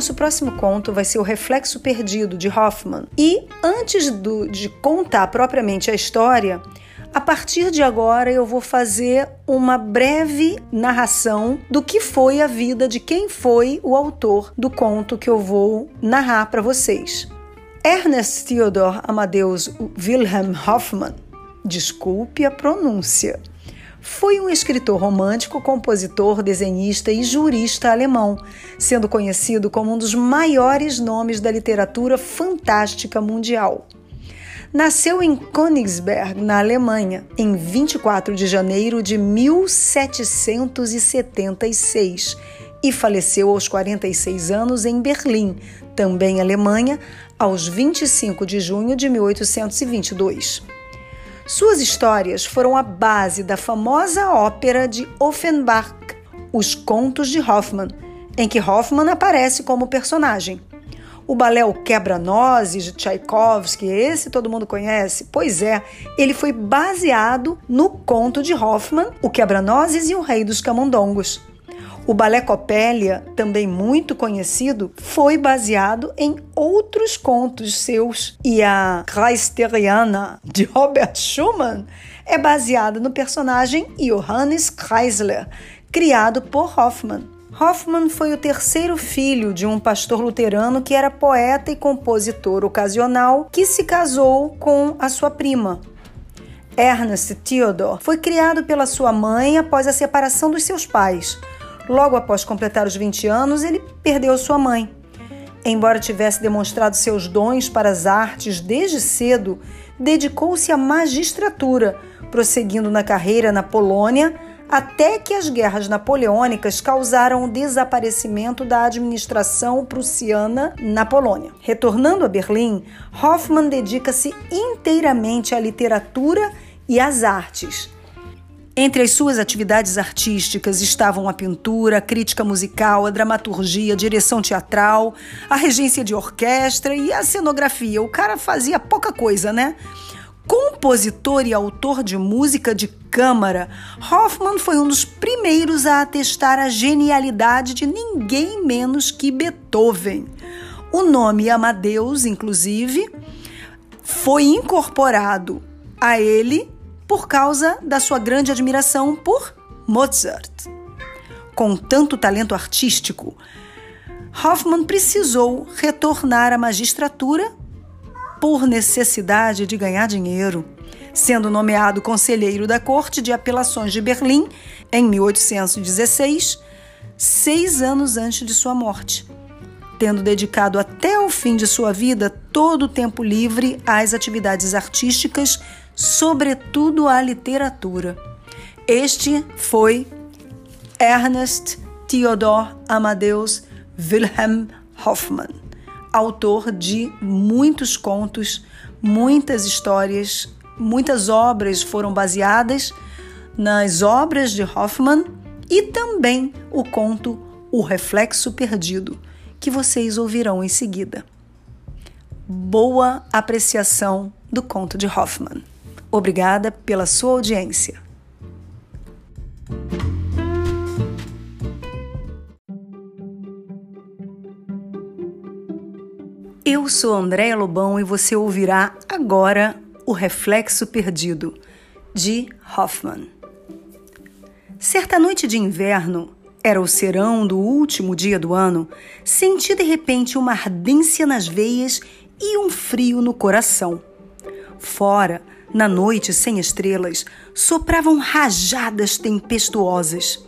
nosso próximo conto vai ser O Reflexo Perdido, de Hoffman. E antes do, de contar propriamente a história, a partir de agora eu vou fazer uma breve narração do que foi a vida de quem foi o autor do conto que eu vou narrar para vocês. Ernest Theodor Amadeus Wilhelm Hoffmann, desculpe a pronúncia, foi um escritor romântico, compositor, desenhista e jurista alemão, sendo conhecido como um dos maiores nomes da literatura fantástica mundial. Nasceu em Königsberg, na Alemanha, em 24 de janeiro de 1776 e faleceu aos 46 anos em Berlim, também Alemanha, aos 25 de junho de 1822. Suas histórias foram a base da famosa ópera de Offenbach, Os Contos de Hoffmann, em que Hoffmann aparece como personagem. O balé O Quebra-Nozes de Tchaikovsky, esse todo mundo conhece? Pois é, ele foi baseado no conto de Hoffmann, O Quebra-Nozes e o Rei dos Camundongos. O balé Copélia, também muito conhecido, foi baseado em outros contos seus. E a Kreisteriana, de Robert Schumann, é baseada no personagem Johannes Kreisler, criado por Hoffmann. Hoffmann foi o terceiro filho de um pastor luterano que era poeta e compositor ocasional que se casou com a sua prima. Ernest Theodor foi criado pela sua mãe após a separação dos seus pais. Logo após completar os 20 anos, ele perdeu sua mãe. Embora tivesse demonstrado seus dons para as artes desde cedo, dedicou-se à magistratura, prosseguindo na carreira na Polônia até que as guerras napoleônicas causaram o desaparecimento da administração prussiana na Polônia. Retornando a Berlim, Hoffmann dedica-se inteiramente à literatura e às artes. Entre as suas atividades artísticas estavam a pintura, a crítica musical, a dramaturgia, a direção teatral, a regência de orquestra e a cenografia. O cara fazia pouca coisa, né? Compositor e autor de música de câmara, Hoffman foi um dos primeiros a atestar a genialidade de ninguém menos que Beethoven. O nome Amadeus, inclusive, foi incorporado a ele por causa da sua grande admiração por Mozart. Com tanto talento artístico, Hoffman precisou retornar à magistratura por necessidade de ganhar dinheiro, sendo nomeado conselheiro da Corte de Apelações de Berlim em 1816, seis anos antes de sua morte, tendo dedicado até o fim de sua vida todo o tempo livre às atividades artísticas, sobretudo à literatura. Este foi Ernest Theodor Amadeus Wilhelm Hoffmann autor de muitos contos, muitas histórias, muitas obras foram baseadas nas obras de Hoffman e também o conto O Reflexo Perdido, que vocês ouvirão em seguida. Boa apreciação do conto de Hoffman. Obrigada pela sua audiência. Eu sou Andréa Lobão e você ouvirá agora O Reflexo Perdido, de Hoffman. Certa noite de inverno, era o serão do último dia do ano, senti de repente uma ardência nas veias e um frio no coração. Fora, na noite sem estrelas, sopravam rajadas tempestuosas.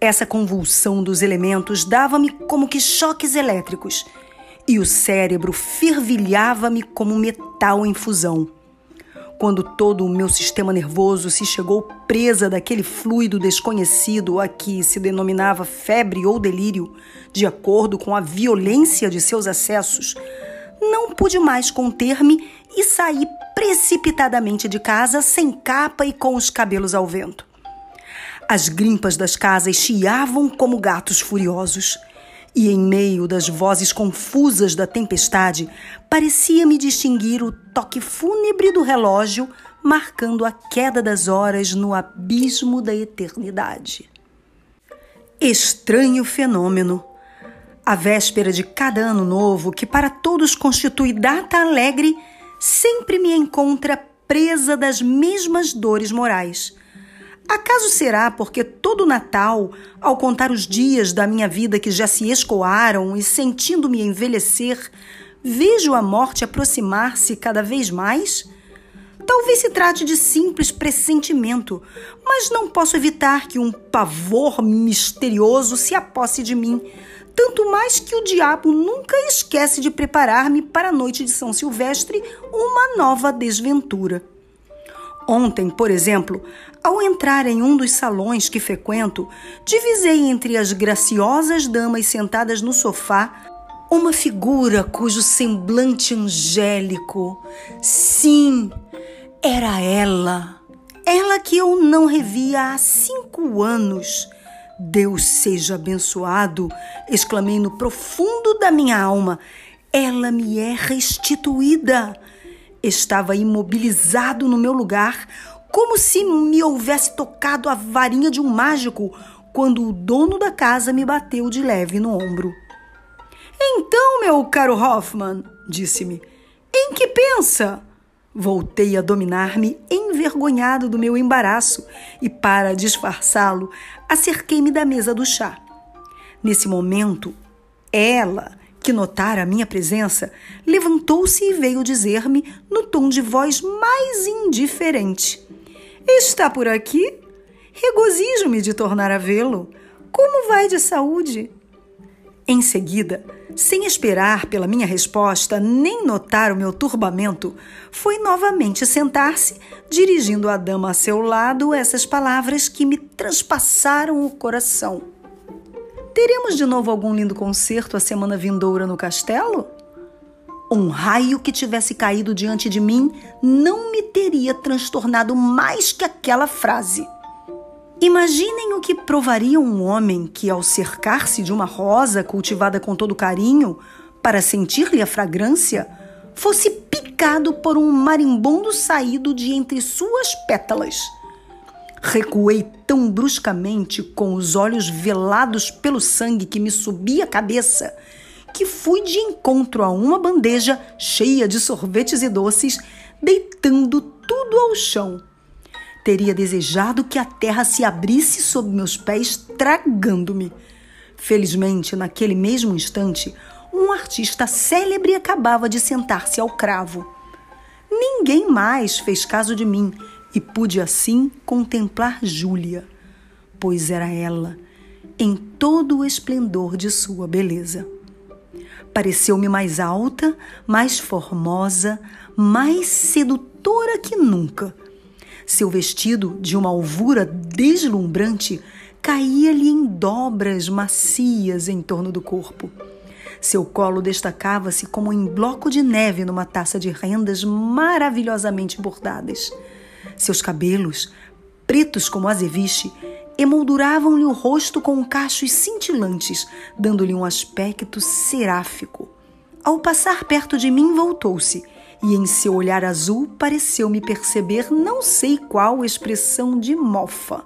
Essa convulsão dos elementos dava-me como que choques elétricos e o cérebro fervilhava-me como metal em fusão. Quando todo o meu sistema nervoso se chegou presa daquele fluido desconhecido a que se denominava febre ou delírio, de acordo com a violência de seus acessos, não pude mais conter-me e saí precipitadamente de casa sem capa e com os cabelos ao vento. As grimpas das casas chiavam como gatos furiosos. E em meio das vozes confusas da tempestade, parecia-me distinguir o toque fúnebre do relógio marcando a queda das horas no abismo da eternidade. Estranho fenômeno. A véspera de cada ano novo, que para todos constitui data alegre, sempre me encontra presa das mesmas dores morais. Acaso será porque todo Natal, ao contar os dias da minha vida que já se escoaram e sentindo-me envelhecer, vejo a morte aproximar-se cada vez mais? Talvez se trate de simples pressentimento, mas não posso evitar que um pavor misterioso se aposse de mim, tanto mais que o diabo nunca esquece de preparar-me para a noite de São Silvestre uma nova desventura. Ontem, por exemplo, ao entrar em um dos salões que frequento, divisei entre as graciosas damas sentadas no sofá uma figura cujo semblante angélico, sim, era ela. Ela que eu não revia há cinco anos Deus seja abençoado! exclamei no profundo da minha alma. Ela me é restituída. Estava imobilizado no meu lugar, como se me houvesse tocado a varinha de um mágico, quando o dono da casa me bateu de leve no ombro. Então, meu caro Hoffman, disse-me, em que pensa? Voltei a dominar-me, envergonhado do meu embaraço, e para disfarçá-lo, acerquei-me da mesa do chá. Nesse momento, ela, que notara a minha presença, levantou-se e veio dizer-me, no tom de voz mais indiferente: Está por aqui? Regozijo-me de tornar a vê-lo. Como vai de saúde? Em seguida, sem esperar pela minha resposta nem notar o meu turbamento, foi novamente sentar-se, dirigindo a dama a seu lado essas palavras que me transpassaram o coração. Teremos de novo algum lindo concerto a semana vindoura no castelo? Um raio que tivesse caído diante de mim não me teria transtornado mais que aquela frase. Imaginem o que provaria um homem que, ao cercar-se de uma rosa cultivada com todo carinho, para sentir-lhe a fragrância, fosse picado por um marimbondo saído de entre suas pétalas. Recuei tão bruscamente, com os olhos velados pelo sangue que me subia a cabeça, que fui de encontro a uma bandeja cheia de sorvetes e doces, deitando tudo ao chão Teria desejado que a terra se abrisse sob meus pés, tragando-me. Felizmente, naquele mesmo instante, um artista célebre acabava de sentar-se ao cravo. Ninguém mais fez caso de mim e pude assim contemplar Júlia, pois era ela, em todo o esplendor de sua beleza. Pareceu-me mais alta, mais formosa, mais sedutora que nunca seu vestido, de uma alvura deslumbrante, caía-lhe em dobras macias em torno do corpo. Seu colo destacava-se como em bloco de neve numa taça de rendas maravilhosamente bordadas. Seus cabelos, pretos como azeviche, emolduravam-lhe o rosto com cachos cintilantes, dando-lhe um aspecto seráfico. Ao passar perto de mim, voltou-se e em seu olhar azul pareceu-me perceber não sei qual expressão de mofa.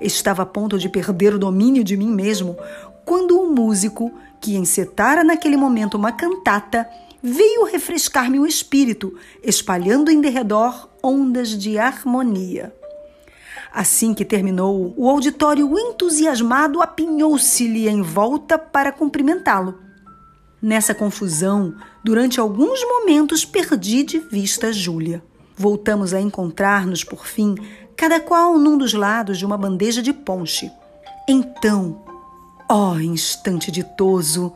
Estava a ponto de perder o domínio de mim mesmo quando o músico, que encetara naquele momento uma cantata, veio refrescar-me o espírito, espalhando em derredor ondas de harmonia. Assim que terminou, o auditório entusiasmado apinhou-se-lhe em volta para cumprimentá-lo. Nessa confusão, durante alguns momentos perdi de vista Júlia. Voltamos a encontrar-nos por fim, cada qual num dos lados de uma bandeja de ponche. Então, ó oh, instante ditoso,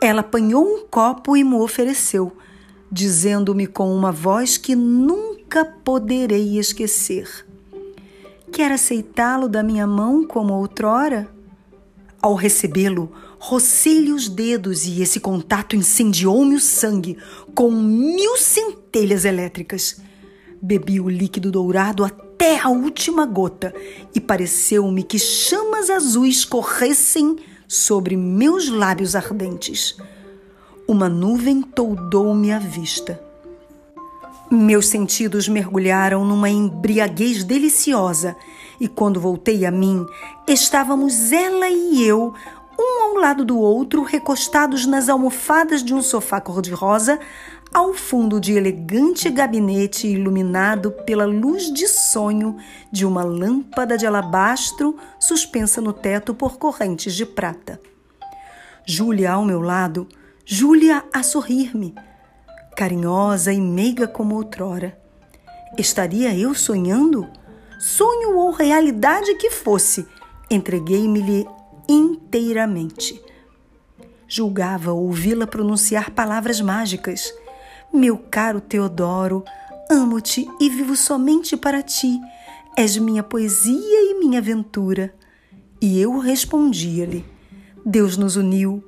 ela apanhou um copo e me ofereceu, dizendo-me com uma voz que nunca poderei esquecer: Quer aceitá-lo da minha mão como outrora? Ao recebê-lo, rocei-lhe os dedos e esse contato incendiou-me o sangue com mil centelhas elétricas. Bebi o líquido dourado até a última gota e pareceu-me que chamas azuis corressem sobre meus lábios ardentes. Uma nuvem toldou-me a vista. Meus sentidos mergulharam numa embriaguez deliciosa e quando voltei a mim, estávamos ela e eu um ao lado do outro, recostados nas almofadas de um sofá cor-de-rosa, ao fundo de elegante gabinete iluminado pela luz de sonho de uma lâmpada de alabastro suspensa no teto por correntes de prata. Júlia ao meu lado, Júlia a sorrir-me, carinhosa e meiga como outrora. Estaria eu sonhando? Sonho ou realidade que fosse, entreguei-me-lhe inteiramente. Julgava ouvi-la pronunciar palavras mágicas. Meu caro Teodoro, amo-te e vivo somente para ti. És minha poesia e minha aventura. E eu respondia-lhe: Deus nos uniu,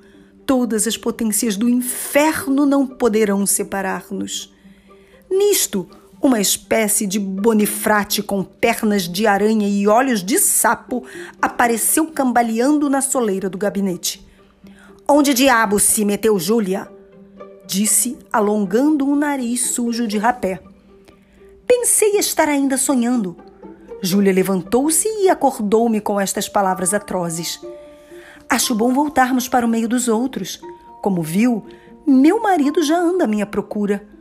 todas as potências do inferno não poderão separar-nos. Nisto, uma espécie de bonifrate com pernas de aranha e olhos de sapo apareceu cambaleando na soleira do gabinete. Onde diabo se meteu Júlia? Disse, alongando um nariz sujo de rapé. Pensei estar ainda sonhando. Júlia levantou-se e acordou-me com estas palavras atrozes. Acho bom voltarmos para o meio dos outros. Como viu, meu marido já anda à minha procura.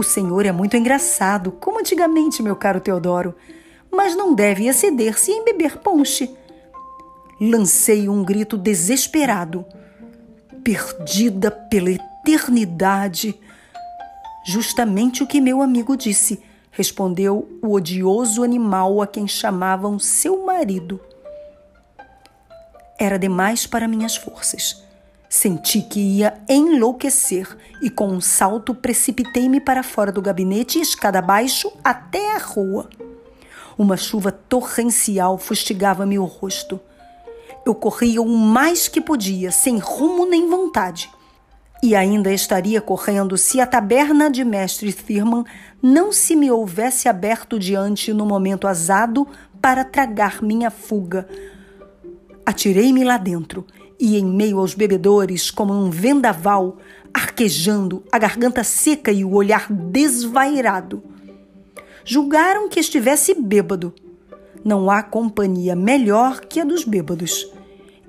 O senhor é muito engraçado, como antigamente, meu caro Teodoro, mas não deve exceder-se em beber ponche. Lancei um grito desesperado. Perdida pela eternidade. Justamente o que meu amigo disse, respondeu o odioso animal a quem chamavam seu marido. Era demais para minhas forças. Senti que ia enlouquecer e, com um salto, precipitei-me para fora do gabinete e escada abaixo até a rua. Uma chuva torrencial fustigava-me o rosto. Eu corria o mais que podia, sem rumo nem vontade. E ainda estaria correndo se a taberna de Mestre Thurman não se me houvesse aberto diante no momento azado para tragar minha fuga. Atirei-me lá dentro e em meio aos bebedores, como um vendaval, arquejando, a garganta seca e o olhar desvairado. Julgaram que estivesse bêbado. Não há companhia melhor que a dos bêbados.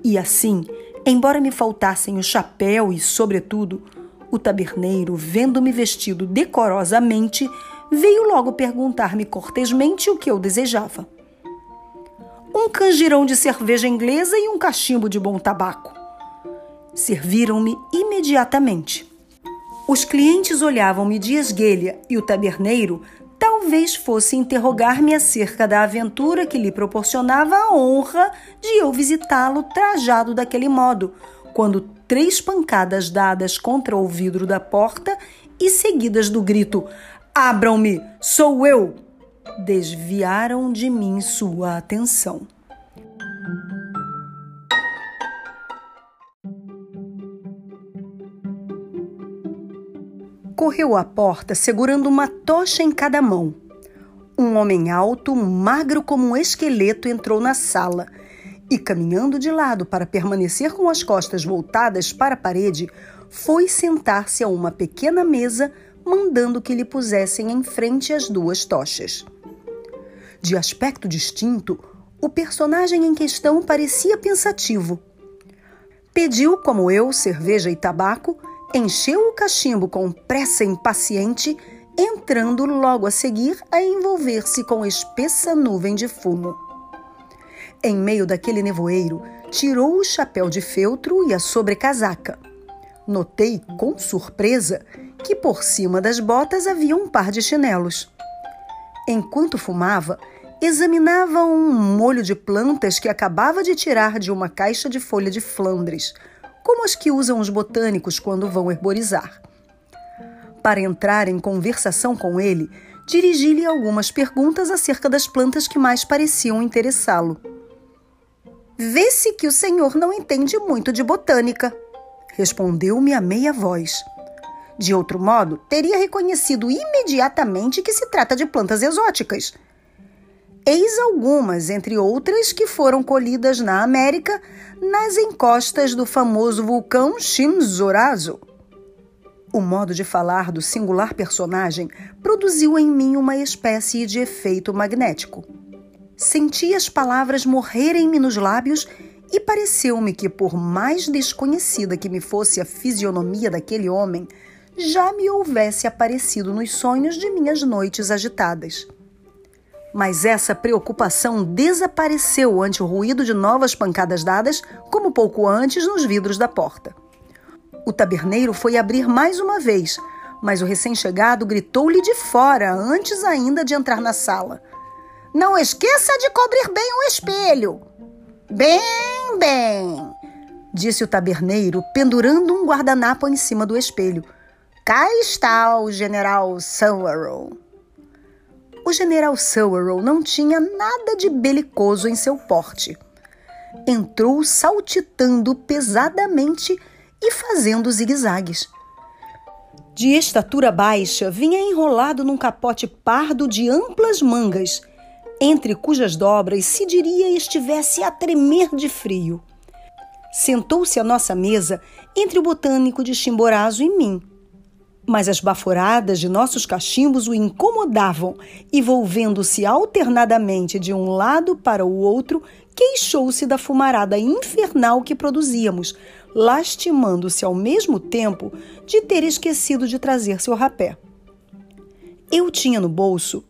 E assim, embora me faltassem o chapéu e, sobretudo, o taberneiro, vendo-me vestido decorosamente, veio logo perguntar-me cortesmente o que eu desejava um canjirão de cerveja inglesa e um cachimbo de bom tabaco. Serviram-me imediatamente. Os clientes olhavam-me de esguelha e o taberneiro talvez fosse interrogar-me acerca da aventura que lhe proporcionava a honra de eu visitá-lo trajado daquele modo, quando três pancadas dadas contra o vidro da porta e seguidas do grito: Abram-me, sou eu! Desviaram de mim sua atenção. Correu à porta segurando uma tocha em cada mão. Um homem alto, magro como um esqueleto, entrou na sala e, caminhando de lado para permanecer com as costas voltadas para a parede, foi sentar-se a uma pequena mesa, mandando que lhe pusessem em frente as duas tochas. De aspecto distinto, o personagem em questão parecia pensativo. Pediu, como eu, cerveja e tabaco, encheu o cachimbo com pressa impaciente, entrando logo a seguir a envolver-se com espessa nuvem de fumo. Em meio daquele nevoeiro, tirou o chapéu de feltro e a sobrecasaca. Notei com surpresa que por cima das botas havia um par de chinelos. Enquanto fumava, examinava um molho de plantas que acabava de tirar de uma caixa de folha de Flandres, como as que usam os botânicos quando vão herborizar. Para entrar em conversação com ele, dirigi-lhe algumas perguntas acerca das plantas que mais pareciam interessá-lo. Vê-se que o senhor não entende muito de botânica, respondeu-me a meia voz. De outro modo, teria reconhecido imediatamente que se trata de plantas exóticas Eis algumas, entre outras, que foram colhidas na América, nas encostas do famoso vulcão Chimborazo. O modo de falar do singular personagem produziu em mim uma espécie de efeito magnético. Senti as palavras morrerem-me nos lábios E pareceu-me que, por mais desconhecida que me fosse a fisionomia daquele homem, já me houvesse aparecido nos sonhos de minhas noites agitadas. Mas essa preocupação desapareceu ante o ruído de novas pancadas dadas, como pouco antes nos vidros da porta. O taberneiro foi abrir mais uma vez, mas o recém-chegado gritou-lhe de fora antes ainda de entrar na sala. Não esqueça de cobrir bem o espelho. Bem, bem, disse o taberneiro, pendurando um guardanapo em cima do espelho. Cá está o general Sowerall. O general Sowerall não tinha nada de belicoso em seu porte. Entrou saltitando pesadamente e fazendo zigue-zagues. De estatura baixa, vinha enrolado num capote pardo de amplas mangas, entre cujas dobras se diria estivesse a tremer de frio. Sentou-se à nossa mesa entre o botânico de Chimborazo e mim mas as baforadas de nossos cachimbos o incomodavam e, volvendo-se alternadamente de um lado para o outro, queixou-se da fumarada infernal que produzíamos, lastimando-se ao mesmo tempo de ter esquecido de trazer seu rapé. Eu tinha no bolso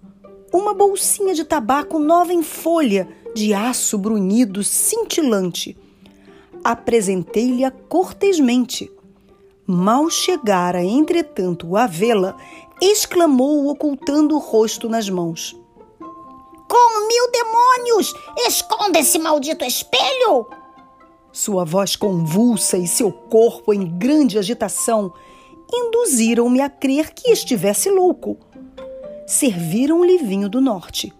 uma bolsinha de tabaco nova em folha, de aço brunido cintilante. Apresentei-lhe-a cortesmente Mal chegara, entretanto, a vê-la, exclamou, ocultando o rosto nas mãos. Com mil demônios! Esconda esse maldito espelho! Sua voz convulsa e seu corpo em grande agitação induziram-me a crer que estivesse louco. Serviram-lhe vinho do norte.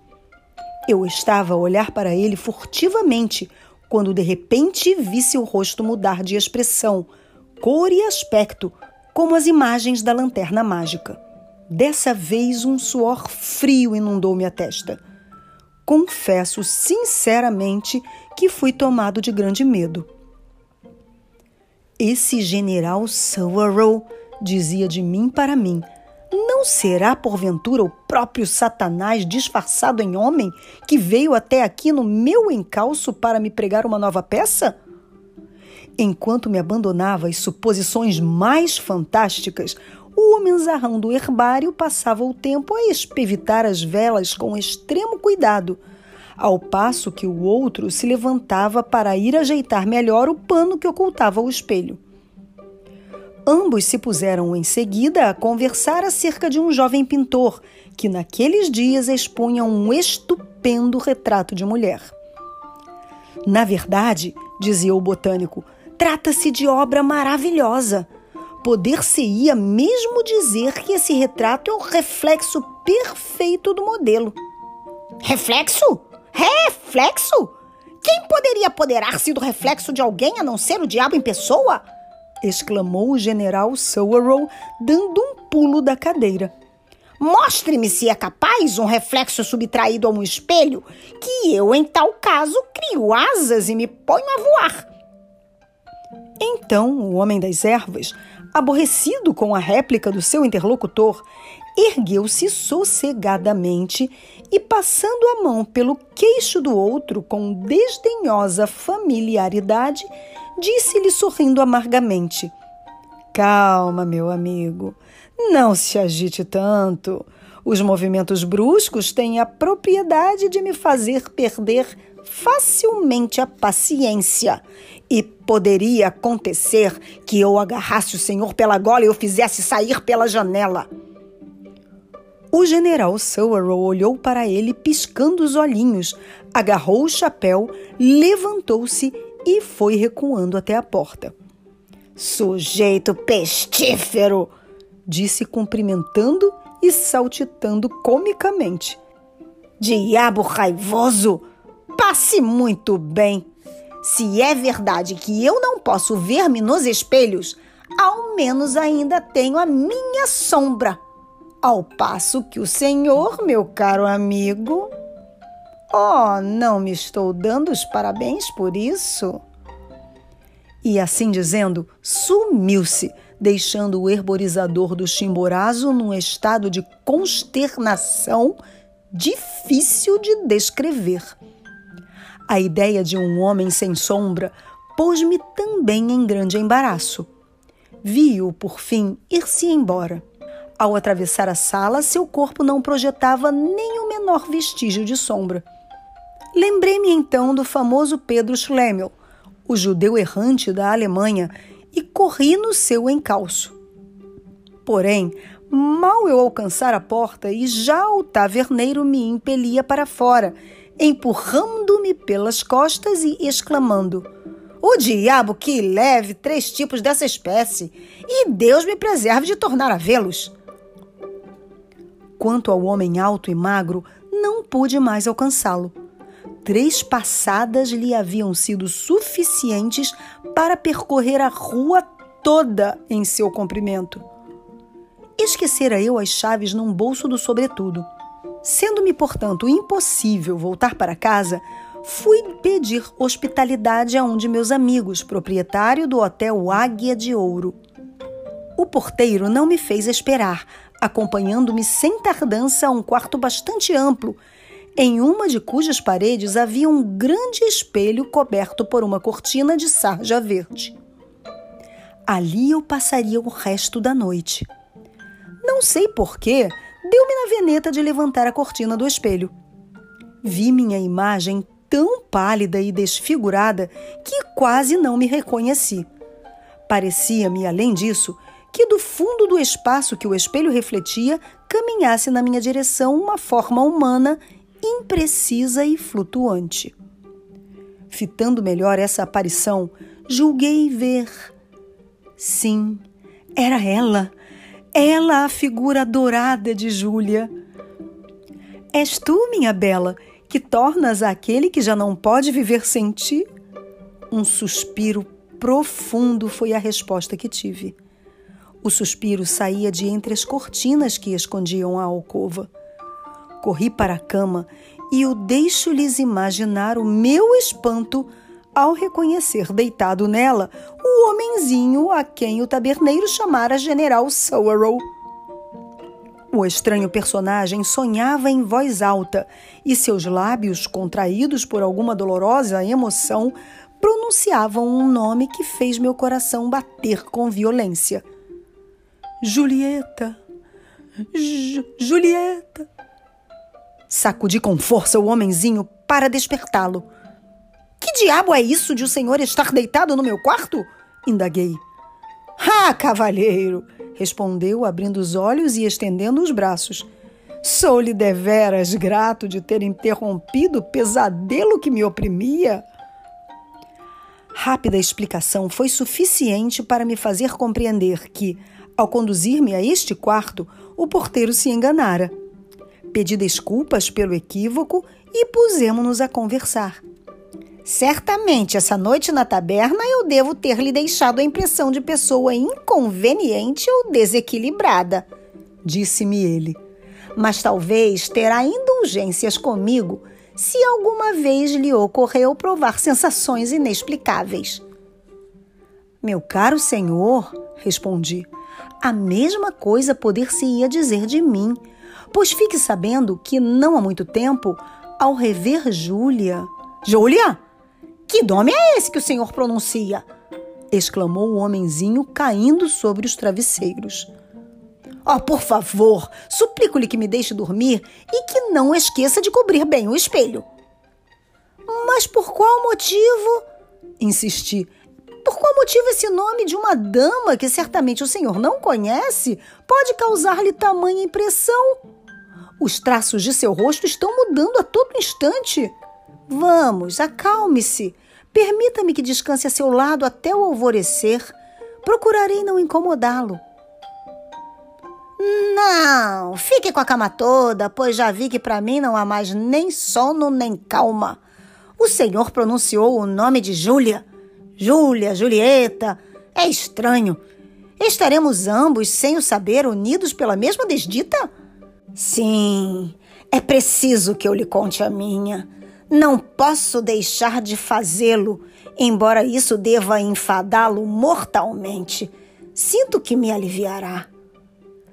Eu estava a olhar para ele furtivamente quando de repente vi seu rosto mudar de expressão cor e aspecto, como as imagens da lanterna mágica. Dessa vez, um suor frio inundou-me a testa. Confesso sinceramente que fui tomado de grande medo. Esse general Sowerall dizia de mim para mim: não será porventura o próprio Satanás disfarçado em homem que veio até aqui no meu encalço para me pregar uma nova peça? Enquanto me abandonava às suposições mais fantásticas, o homenzarrão do herbário passava o tempo a espevitar as velas com extremo cuidado, ao passo que o outro se levantava para ir ajeitar melhor o pano que ocultava o espelho. Ambos se puseram em seguida a conversar acerca de um jovem pintor que naqueles dias expunha um estupendo retrato de mulher. Na verdade, dizia o botânico, Trata-se de obra maravilhosa. Poder-se-ia mesmo dizer que esse retrato é o reflexo perfeito do modelo. Reflexo? Reflexo? Quem poderia apoderar-se do reflexo de alguém a não ser o diabo em pessoa? exclamou o general Sowerall, dando um pulo da cadeira. Mostre-me se é capaz um reflexo subtraído a um espelho, que eu, em tal caso, crio asas e me ponho a voar. Então o homem das ervas, aborrecido com a réplica do seu interlocutor, ergueu-se sossegadamente e, passando a mão pelo queixo do outro com desdenhosa familiaridade, disse-lhe sorrindo amargamente: Calma, meu amigo, não se agite tanto. Os movimentos bruscos têm a propriedade de me fazer perder facilmente a paciência. E poderia acontecer que eu agarrasse o senhor pela gola e o fizesse sair pela janela. O general Sowerall olhou para ele piscando os olhinhos, agarrou o chapéu, levantou-se e foi recuando até a porta. Sujeito pestífero! disse cumprimentando e saltitando comicamente. Diabo raivoso! Passe muito bem. Se é verdade que eu não posso ver-me nos espelhos, ao menos ainda tenho a minha sombra. Ao passo que o Senhor, meu caro amigo. Oh, não me estou dando os parabéns por isso. E assim dizendo, sumiu-se, deixando o herborizador do Chimborazo num estado de consternação difícil de descrever. A ideia de um homem sem sombra pôs-me também em grande embaraço. Vi-o, por fim, ir-se embora. Ao atravessar a sala, seu corpo não projetava nem o menor vestígio de sombra. Lembrei-me então do famoso Pedro Schlemmel, o judeu errante da Alemanha, e corri no seu encalço. Porém, mal eu alcançar a porta e já o taverneiro me impelia para fora, empurrando-me pelas costas e exclamando: O diabo que leve três tipos dessa espécie, e Deus me preserve de tornar a vê-los. Quanto ao homem alto e magro, não pude mais alcançá-lo. Três passadas lhe haviam sido suficientes para percorrer a rua toda em seu comprimento. Esquecera eu as chaves num bolso do sobretudo. Sendo-me, portanto, impossível voltar para casa, fui pedir hospitalidade a um de meus amigos, proprietário do hotel Águia de Ouro. O porteiro não me fez esperar, acompanhando-me sem tardança a um quarto bastante amplo, em uma de cujas paredes havia um grande espelho coberto por uma cortina de sarja verde. Ali eu passaria o resto da noite. Não sei porquê, deu-me na veneta de levantar a cortina do espelho. Vi minha imagem tão pálida e desfigurada que quase não me reconheci. Parecia-me, além disso, que do fundo do espaço que o espelho refletia caminhasse na minha direção uma forma humana imprecisa e flutuante. Fitando melhor essa aparição, julguei ver. Sim, era ela, ela a figura dourada de Júlia. És tu, minha bela, que tornas aquele que já não pode viver sem ti? Um suspiro profundo foi a resposta que tive. O suspiro saía de entre as cortinas que escondiam a alcova. Corri para a cama e o deixo-lhes imaginar o meu espanto ao reconhecer deitado nela o homenzinho a quem o taberneiro chamara General Sowerall. O estranho personagem sonhava em voz alta e seus lábios, contraídos por alguma dolorosa emoção, pronunciavam um nome que fez meu coração bater com violência. Julieta! J Julieta! Sacudi com força o homenzinho para despertá-lo. Que diabo é isso de o senhor estar deitado no meu quarto? indaguei. Ah, cavalheiro! respondeu, abrindo os olhos e estendendo os braços. Sou-lhe deveras grato de ter interrompido o pesadelo que me oprimia. Rápida explicação foi suficiente para me fazer compreender que, ao conduzir-me a este quarto, o porteiro se enganara. Pedi desculpas pelo equívoco e pusemos-nos a conversar. Certamente, essa noite na taberna eu devo ter lhe deixado a impressão de pessoa inconveniente ou desequilibrada, disse-me ele. Mas talvez terá indulgências comigo se alguma vez lhe ocorreu provar sensações inexplicáveis. Meu caro senhor, respondi, a mesma coisa poder-se-ia dizer de mim Pois fique sabendo que não há muito tempo, ao rever Júlia. Júlia? Que nome é esse que o senhor pronuncia? exclamou o homenzinho caindo sobre os travesseiros. Oh, por favor, suplico-lhe que me deixe dormir e que não esqueça de cobrir bem o espelho. Mas por qual motivo? Insisti. Por qual motivo esse nome de uma dama que certamente o senhor não conhece pode causar-lhe tamanha impressão? Os traços de seu rosto estão mudando a todo instante. Vamos, acalme-se. Permita-me que descanse a seu lado até o alvorecer. Procurarei não incomodá-lo. Não, fique com a cama toda, pois já vi que para mim não há mais nem sono nem calma. O senhor pronunciou o nome de Júlia. Júlia, Julieta. É estranho. Estaremos ambos, sem o saber, unidos pela mesma desdita? Sim, é preciso que eu lhe conte a minha. Não posso deixar de fazê-lo, embora isso deva enfadá-lo mortalmente. Sinto que me aliviará.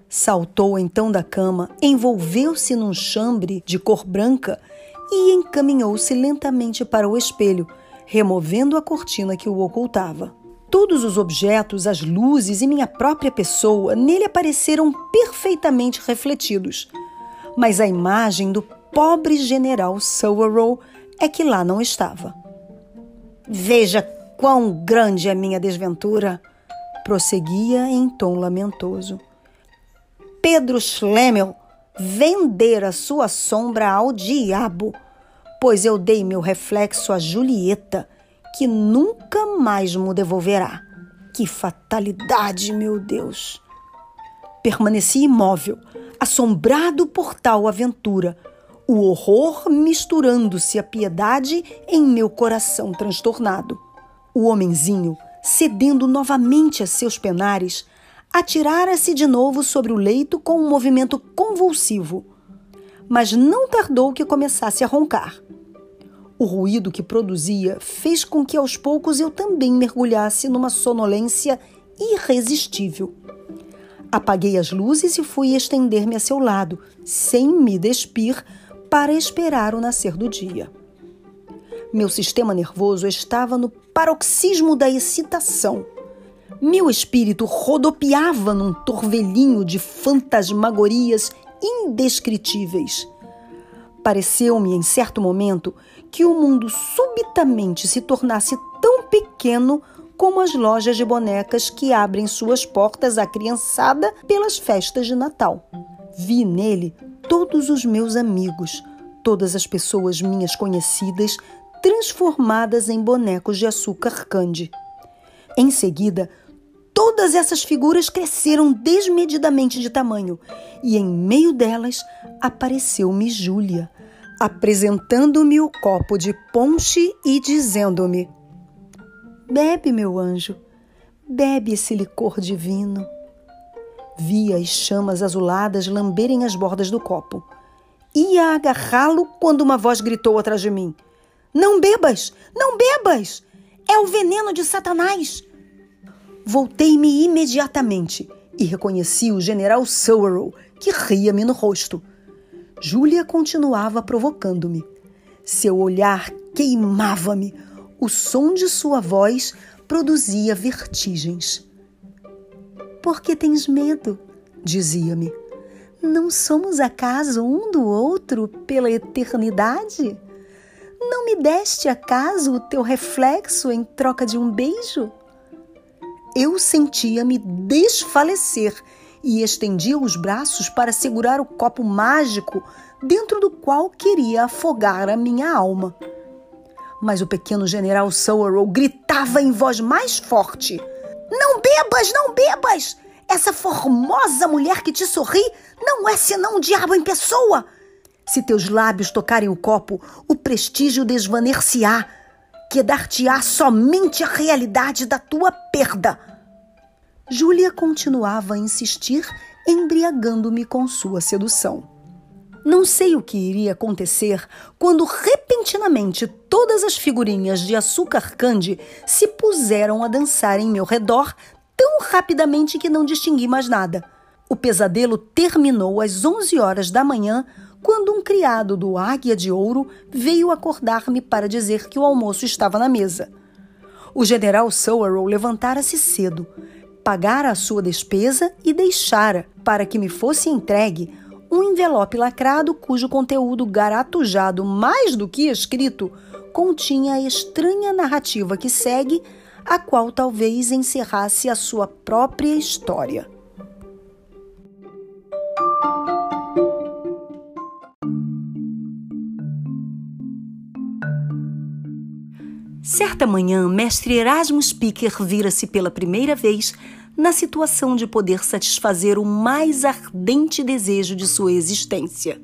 Saltou então da cama, envolveu-se num chambre de cor branca e encaminhou-se lentamente para o espelho, removendo a cortina que o ocultava. Todos os objetos, as luzes e minha própria pessoa nele apareceram perfeitamente refletidos. Mas a imagem do pobre general Sowerall é que lá não estava. Veja quão grande é minha desventura, prosseguia em tom lamentoso. Pedro Schlemmel vender a sua sombra ao diabo, pois eu dei meu reflexo a Julieta, que nunca mais me devolverá. Que fatalidade, meu Deus! Permaneci imóvel, assombrado por tal aventura, o horror misturando-se à piedade em meu coração transtornado. O homenzinho, cedendo novamente a seus penares, atirara-se de novo sobre o leito com um movimento convulsivo. Mas não tardou que começasse a roncar. O ruído que produzia fez com que aos poucos eu também mergulhasse numa sonolência irresistível. Apaguei as luzes e fui estender-me a seu lado, sem me despir, para esperar o nascer do dia. Meu sistema nervoso estava no paroxismo da excitação meu espírito rodopiava num torvelinho de fantasmagorias indescritíveis. Pareceu-me, em certo momento, que o mundo subitamente se tornasse tão pequeno como as lojas de bonecas que abrem suas portas à criançada pelas festas de Natal. Vi nele todos os meus amigos, todas as pessoas minhas conhecidas, transformadas em bonecos de açúcar candy. Em seguida, Todas essas figuras cresceram desmedidamente de tamanho e em meio delas apareceu-me Júlia, apresentando-me o copo de ponche e dizendo-me: Bebe, meu anjo, bebe esse licor divino. Vi as chamas azuladas lamberem as bordas do copo. Ia agarrá-lo quando uma voz gritou atrás de mim: Não bebas! Não bebas! É o veneno de Satanás! Voltei-me imediatamente e reconheci o general Sowerall, que ria-me no rosto. Júlia continuava provocando-me. Seu olhar queimava-me, o som de sua voz produzia vertigens. Por que tens medo? dizia-me. Não somos acaso um do outro pela eternidade? Não me deste acaso o teu reflexo em troca de um beijo? Eu sentia-me desfalecer e estendia os braços para segurar o copo mágico dentro do qual queria afogar a minha alma. Mas o pequeno general Sowerall gritava em voz mais forte: Não bebas, não bebas! Essa formosa mulher que te sorri não é senão um diabo em pessoa. Se teus lábios tocarem o copo, o prestígio desvanecer-se-á que dar-te-á somente a realidade da tua perda. Júlia continuava a insistir, embriagando-me com sua sedução. Não sei o que iria acontecer quando repentinamente todas as figurinhas de açúcar candy se puseram a dançar em meu redor tão rapidamente que não distingui mais nada. O pesadelo terminou às 11 horas da manhã quando um criado do Águia de Ouro veio acordar-me para dizer que o almoço estava na mesa. O general Sowerall levantara-se cedo, pagara a sua despesa e deixara, para que me fosse entregue, um envelope lacrado cujo conteúdo garatujado mais do que escrito continha a estranha narrativa que segue, a qual talvez encerrasse a sua própria história. Certa manhã, mestre Erasmo Speaker vira-se pela primeira vez na situação de poder satisfazer o mais ardente desejo de sua existência.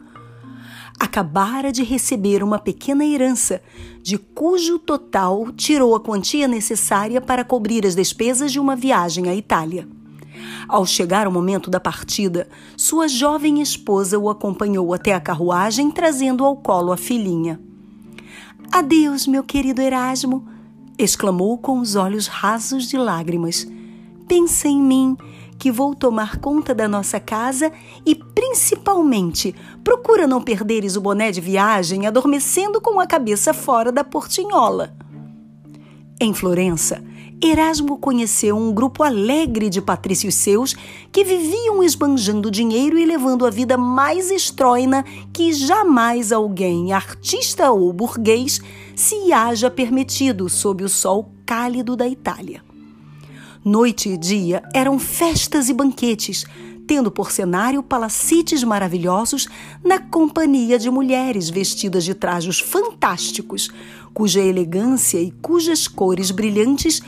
Acabara de receber uma pequena herança, de cujo total tirou a quantia necessária para cobrir as despesas de uma viagem à Itália. Ao chegar o momento da partida, sua jovem esposa o acompanhou até a carruagem, trazendo ao colo a filhinha. Adeus, meu querido Erasmo! exclamou com os olhos rasos de lágrimas. Pensa em mim, que vou tomar conta da nossa casa e, principalmente, procura não perderes o boné de viagem adormecendo com a cabeça fora da portinhola. Em Florença, Erasmo conheceu um grupo alegre de patrícios seus que viviam esbanjando dinheiro e levando a vida mais estróina que jamais alguém, artista ou burguês, se haja permitido sob o sol cálido da Itália. Noite e dia eram festas e banquetes, tendo por cenário palacetes maravilhosos na companhia de mulheres vestidas de trajos fantásticos, cuja elegância e cujas cores brilhantes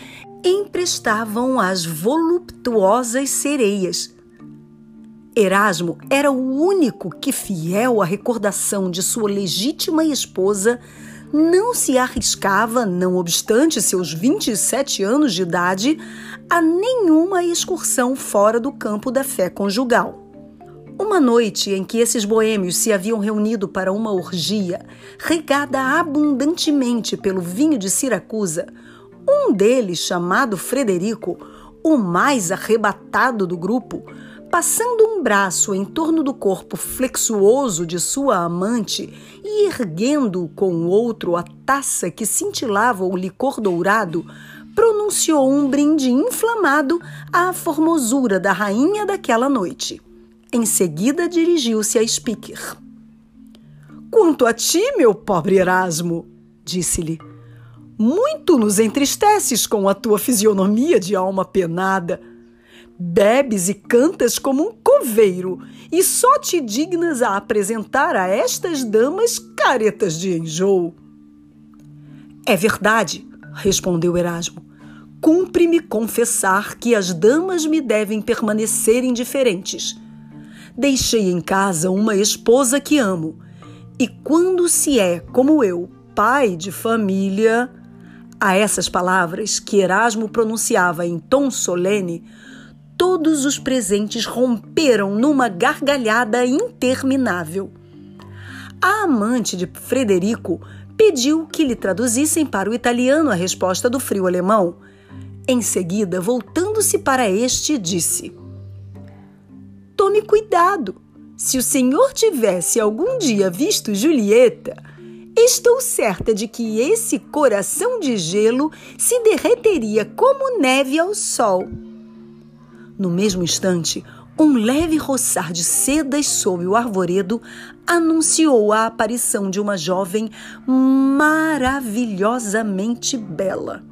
emprestavam às voluptuosas sereias. Erasmo era o único que, fiel à recordação de sua legítima esposa, não se arriscava, não obstante seus 27 anos de idade, a nenhuma excursão fora do campo da fé conjugal. Uma noite em que esses boêmios se haviam reunido para uma orgia, regada abundantemente pelo vinho de Siracusa, um deles, chamado Frederico, o mais arrebatado do grupo, passando um braço em torno do corpo flexuoso de sua amante e erguendo com o outro a taça que cintilava o licor dourado, pronunciou um brinde inflamado à formosura da rainha daquela noite. Em seguida, dirigiu-se a Speaker. Quanto a ti, meu pobre Erasmo, disse-lhe, muito nos entristeces com a tua fisionomia de alma penada. Bebes e cantas como um coveiro e só te dignas a apresentar a estas damas caretas de enjoo. É verdade, respondeu Erasmo. Cumpre-me confessar que as damas me devem permanecer indiferentes. Deixei em casa uma esposa que amo, e quando se é, como eu, pai de família, a essas palavras, que Erasmo pronunciava em tom solene, todos os presentes romperam numa gargalhada interminável. A amante de Frederico pediu que lhe traduzissem para o italiano a resposta do frio alemão. Em seguida, voltando-se para este, disse: Tome cuidado. Se o senhor tivesse algum dia visto Julieta, Estou certa de que esse coração de gelo se derreteria como neve ao sol. No mesmo instante, um leve roçar de sedas sob o arvoredo anunciou a aparição de uma jovem maravilhosamente bela.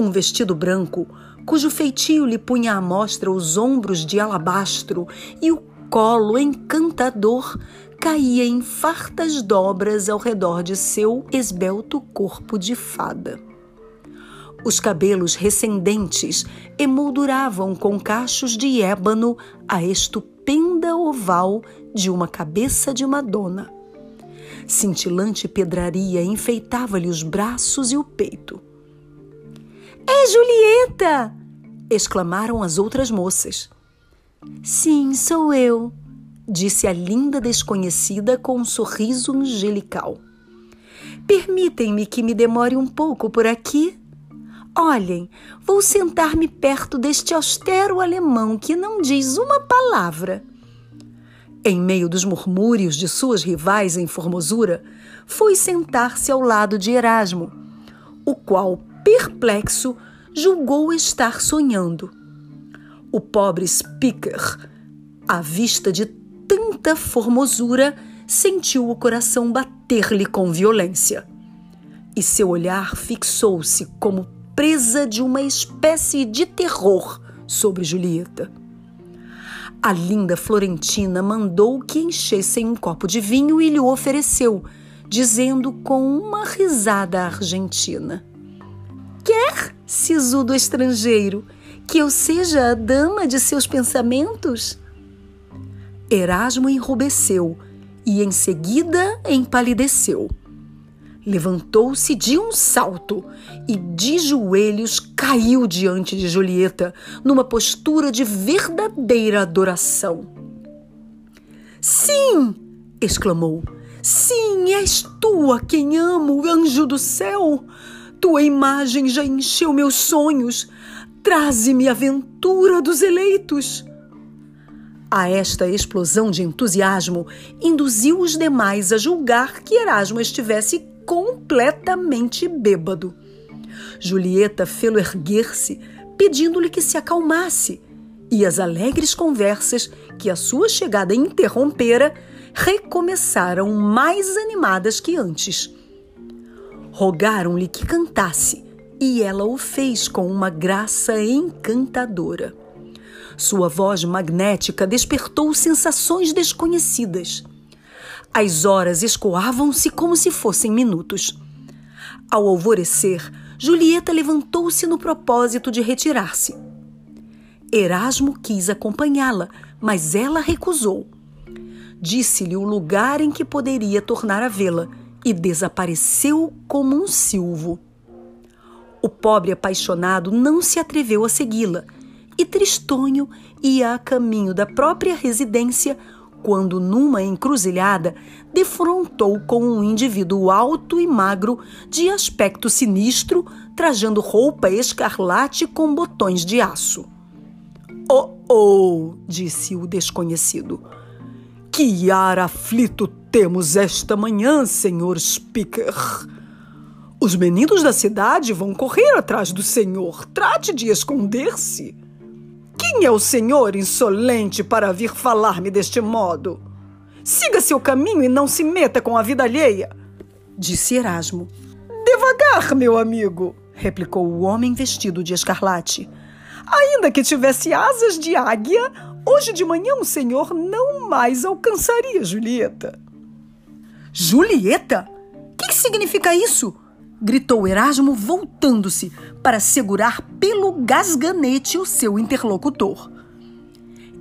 Um vestido branco, cujo feitio lhe punha à mostra os ombros de alabastro e o colo encantador, caía em fartas dobras ao redor de seu esbelto corpo de fada. Os cabelos recendentes emolduravam com cachos de ébano a estupenda oval de uma cabeça de Madonna. Cintilante pedraria enfeitava-lhe os braços e o peito. É Julieta! exclamaram as outras moças. Sim, sou eu, disse a linda desconhecida com um sorriso angelical. Permitem-me que me demore um pouco por aqui? Olhem, vou sentar-me perto deste austero alemão que não diz uma palavra. Em meio dos murmúrios de suas rivais em formosura, foi sentar-se ao lado de Erasmo, o qual, perplexo, julgou estar sonhando. O pobre Speaker, à vista de tanta formosura, sentiu o coração bater-lhe com violência. E seu olhar fixou-se como presa de uma espécie de terror sobre Julieta. A linda Florentina mandou que enchessem um copo de vinho e lhe ofereceu, dizendo com uma risada argentina: Quer, sisudo estrangeiro, que eu seja a dama de seus pensamentos? Erasmo enrubesceu e em seguida empalideceu. Levantou-se de um salto e de joelhos caiu diante de Julieta, numa postura de verdadeira adoração. Sim! exclamou. Sim, és tu a quem amo, anjo do céu! Tua imagem já encheu meus sonhos. Traze-me a ventura dos eleitos. A esta explosão de entusiasmo induziu os demais a julgar que Erasmo estivesse completamente bêbado. Julieta fê-lo erguer-se, pedindo-lhe que se acalmasse, e as alegres conversas que a sua chegada interrompera recomeçaram mais animadas que antes. Rogaram-lhe que cantasse, e ela o fez com uma graça encantadora. Sua voz magnética despertou sensações desconhecidas. As horas escoavam-se como se fossem minutos. Ao alvorecer, Julieta levantou-se no propósito de retirar-se. Erasmo quis acompanhá-la, mas ela recusou. Disse-lhe o lugar em que poderia tornar a vê-la e desapareceu como um silvo. O pobre apaixonado não se atreveu a segui-la e Tristonho ia a caminho da própria residência quando, numa encruzilhada, defrontou com um indivíduo alto e magro, de aspecto sinistro, trajando roupa escarlate com botões de aço. Oh, oh! disse o desconhecido. Que ar aflito temos esta manhã, senhor Speaker. Os meninos da cidade vão correr atrás do senhor. Trate de esconder-se. Quem é o senhor insolente para vir falar-me deste modo? Siga seu caminho e não se meta com a vida alheia, disse Erasmo. Devagar, meu amigo, replicou o homem vestido de escarlate. Ainda que tivesse asas de águia, hoje de manhã o senhor não mais alcançaria Julieta. Julieta? O que significa isso? gritou Erasmo, voltando-se para segurar pelo gasganete o seu interlocutor.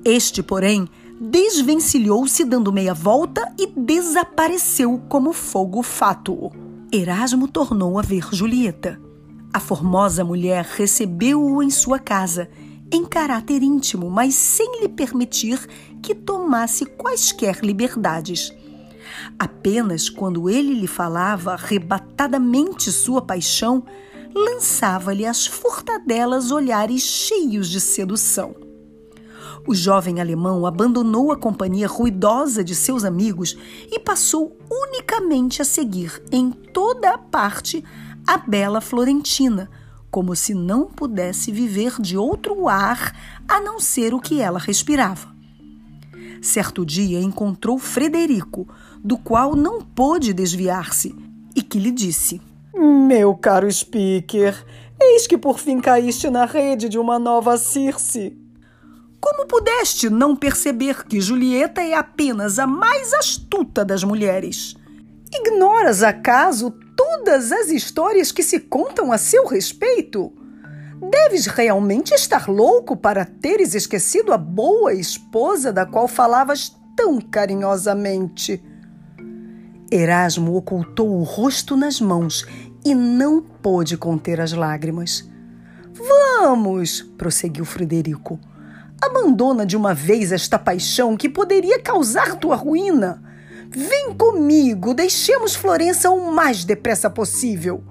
Este, porém, desvencilhou-se dando meia volta e desapareceu como fogo fátuo. Erasmo tornou a ver Julieta. A formosa mulher recebeu-o em sua casa, em caráter íntimo, mas sem lhe permitir que tomasse quaisquer liberdades. Apenas quando ele lhe falava arrebatadamente sua paixão, lançava-lhe as furtadelas olhares cheios de sedução. O jovem alemão abandonou a companhia ruidosa de seus amigos e passou unicamente a seguir em toda a parte a bela Florentina, como se não pudesse viver de outro ar a não ser o que ela respirava. Certo dia encontrou Frederico, do qual não pôde desviar-se, e que lhe disse: Meu caro speaker, eis que por fim caíste na rede de uma nova Circe. Como pudeste não perceber que Julieta é apenas a mais astuta das mulheres? Ignoras acaso todas as histórias que se contam a seu respeito? Deves realmente estar louco para teres esquecido a boa esposa da qual falavas tão carinhosamente. Erasmo ocultou o rosto nas mãos e não pôde conter as lágrimas. Vamos, prosseguiu Frederico. Abandona de uma vez esta paixão que poderia causar tua ruína. Vem comigo, deixemos Florença o mais depressa possível.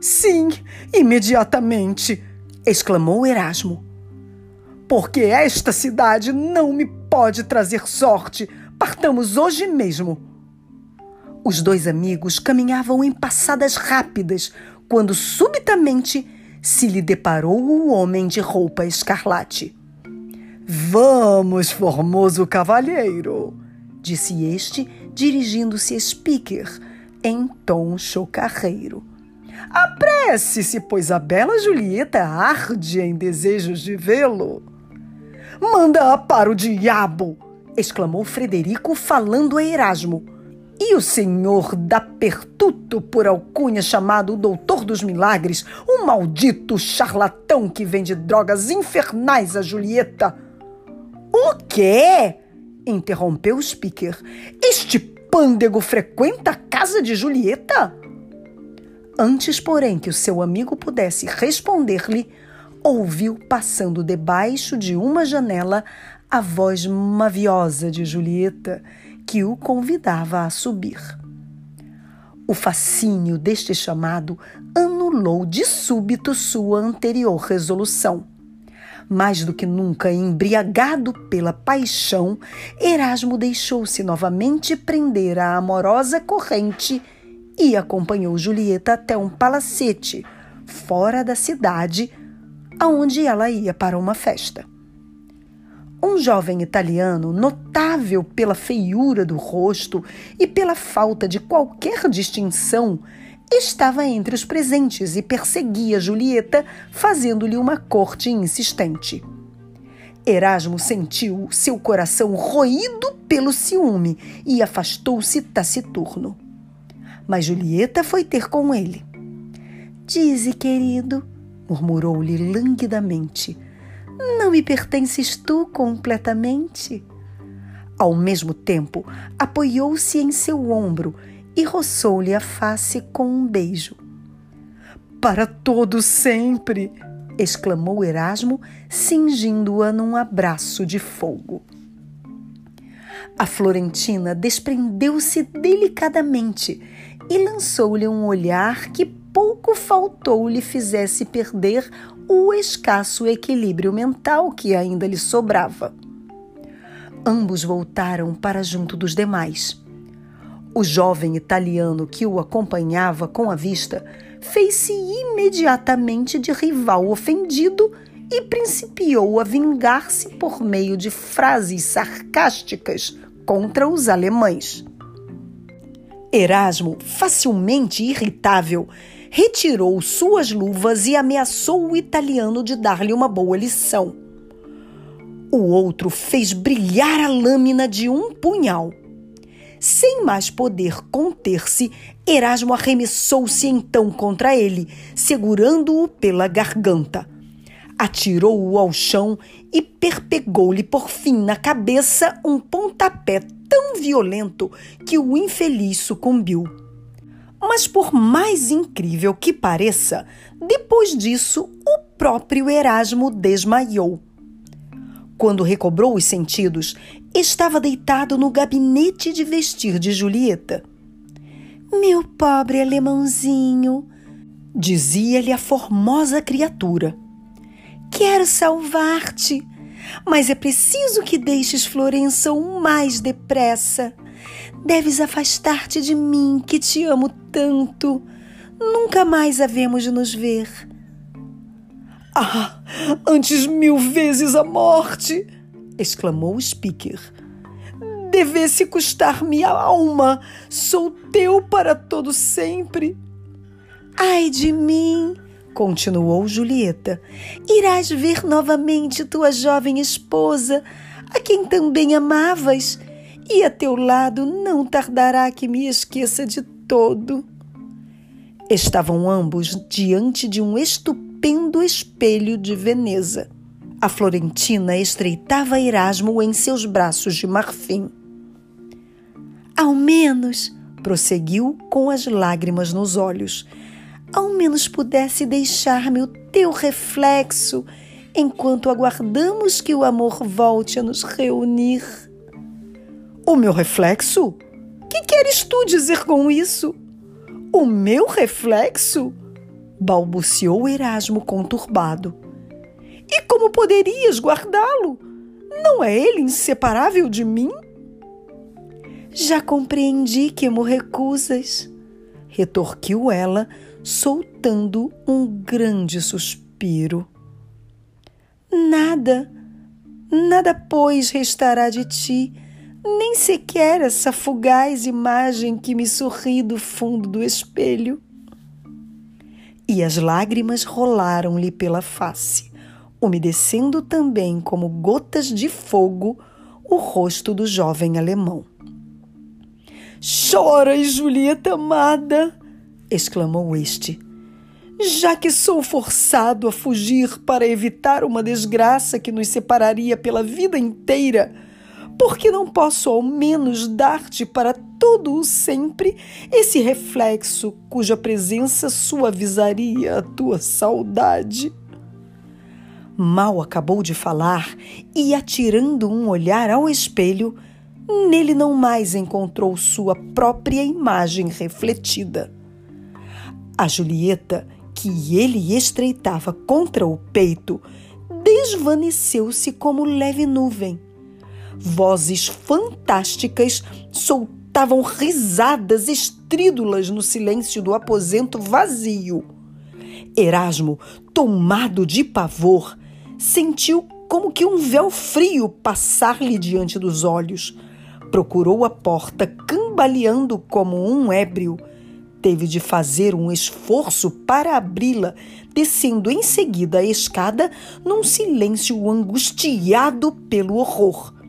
Sim, imediatamente, exclamou Erasmo. Porque esta cidade não me pode trazer sorte. Partamos hoje mesmo. Os dois amigos caminhavam em passadas rápidas quando subitamente se lhe deparou o homem de roupa escarlate. Vamos, formoso cavalheiro, disse este, dirigindo-se a Speaker em tom chocarreiro. Apresse-se, pois a bela Julieta arde em desejos de vê-lo. Manda-a para o diabo! exclamou Frederico, falando a Erasmo e o senhor da Pertuto, por alcunha chamado o Doutor dos Milagres, um maldito charlatão que vende drogas infernais a Julieta. O quê? interrompeu o speaker. Este pândego frequenta a casa de Julieta? Antes, porém, que o seu amigo pudesse responder-lhe, ouviu passando debaixo de uma janela a voz maviosa de Julieta que o convidava a subir. O fascínio deste chamado anulou de súbito sua anterior resolução. Mais do que nunca embriagado pela paixão, Erasmo deixou-se novamente prender à amorosa corrente e acompanhou Julieta até um palacete, fora da cidade, aonde ela ia para uma festa. Um jovem italiano, notável pela feiura do rosto e pela falta de qualquer distinção, estava entre os presentes e perseguia Julieta, fazendo-lhe uma corte insistente. Erasmo sentiu seu coração roído pelo ciúme e afastou-se taciturno. Mas Julieta foi ter com ele. Dize, querido, murmurou-lhe languidamente, não me pertences tu completamente? Ao mesmo tempo, apoiou-se em seu ombro e roçou-lhe a face com um beijo. Para todo sempre! exclamou Erasmo, cingindo-a num abraço de fogo. A Florentina desprendeu-se delicadamente e lançou-lhe um olhar que pouco faltou lhe fizesse perder o escasso equilíbrio mental que ainda lhe sobrava. Ambos voltaram para junto dos demais. O jovem italiano que o acompanhava com a vista fez-se imediatamente de rival ofendido e principiou a vingar-se por meio de frases sarcásticas contra os alemães. Erasmo, facilmente irritável, retirou suas luvas e ameaçou o italiano de dar-lhe uma boa lição. O outro fez brilhar a lâmina de um punhal. Sem mais poder conter-se, Erasmo arremessou-se então contra ele, segurando-o pela garganta. Atirou-o ao chão e perpegou-lhe por fim na cabeça um pontapé tão violento que o infeliz sucumbiu. Mas, por mais incrível que pareça, depois disso, o próprio Erasmo desmaiou. Quando recobrou os sentidos, estava deitado no gabinete de vestir de Julieta. Meu pobre alemãozinho, dizia-lhe a formosa criatura. Quero salvar-te, mas é preciso que deixes Florença o mais depressa. Deves afastar-te de mim, que te amo tanto. Nunca mais havemos de nos ver. Ah, antes mil vezes a morte! exclamou o speaker. Devesse custar-me a alma. Sou teu para todo sempre. Ai de mim! continuou Julieta. Irás ver novamente tua jovem esposa, a quem também amavas, e a teu lado não tardará que me esqueça de todo. Estavam ambos diante de um estupendo espelho de Veneza. A Florentina estreitava Erasmo em seus braços de marfim. Ao menos, prosseguiu com as lágrimas nos olhos, ao menos pudesse deixar-me o teu reflexo enquanto aguardamos que o amor volte a nos reunir. O meu reflexo? Que queres tu dizer com isso? O meu reflexo? balbuciou Erasmo conturbado. E como poderias guardá-lo? Não é ele inseparável de mim? Já compreendi que me recusas, retorquiu ela, soltando um grande suspiro. Nada, nada, pois, restará de ti, nem sequer essa fugaz imagem que me sorri do fundo do espelho. E as lágrimas rolaram-lhe pela face umedecendo também como gotas de fogo o rosto do jovem alemão. Chora, Julieta amada! exclamou este. Já que sou forçado a fugir para evitar uma desgraça que nos separaria pela vida inteira, por que não posso ao menos dar-te para todo o sempre esse reflexo cuja presença suavizaria a tua saudade? Mal acabou de falar e, atirando um olhar ao espelho, nele não mais encontrou sua própria imagem refletida. A Julieta, que ele estreitava contra o peito, desvaneceu-se como leve nuvem. Vozes fantásticas soltavam risadas estrídulas no silêncio do aposento vazio. Erasmo, tomado de pavor, sentiu como que um véu frio passar-lhe diante dos olhos. Procurou a porta, cambaleando como um ébrio. Teve de fazer um esforço para abri-la, descendo em seguida a escada num silêncio angustiado pelo horror.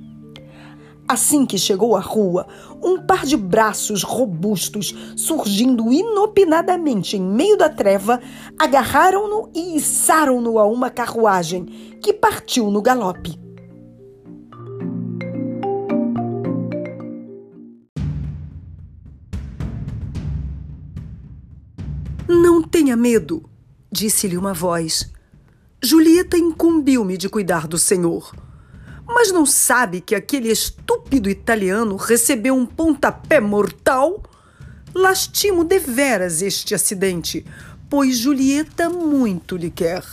Assim que chegou à rua, um par de braços robustos, surgindo inopinadamente em meio da treva, agarraram-no e içaram-no a uma carruagem que partiu no galope. Não tenha medo, disse-lhe uma voz. Julieta incumbiu-me de cuidar do senhor. Mas não sabe que aquele estúpido italiano recebeu um pontapé mortal? Lastimo deveras este acidente, pois Julieta muito lhe quer.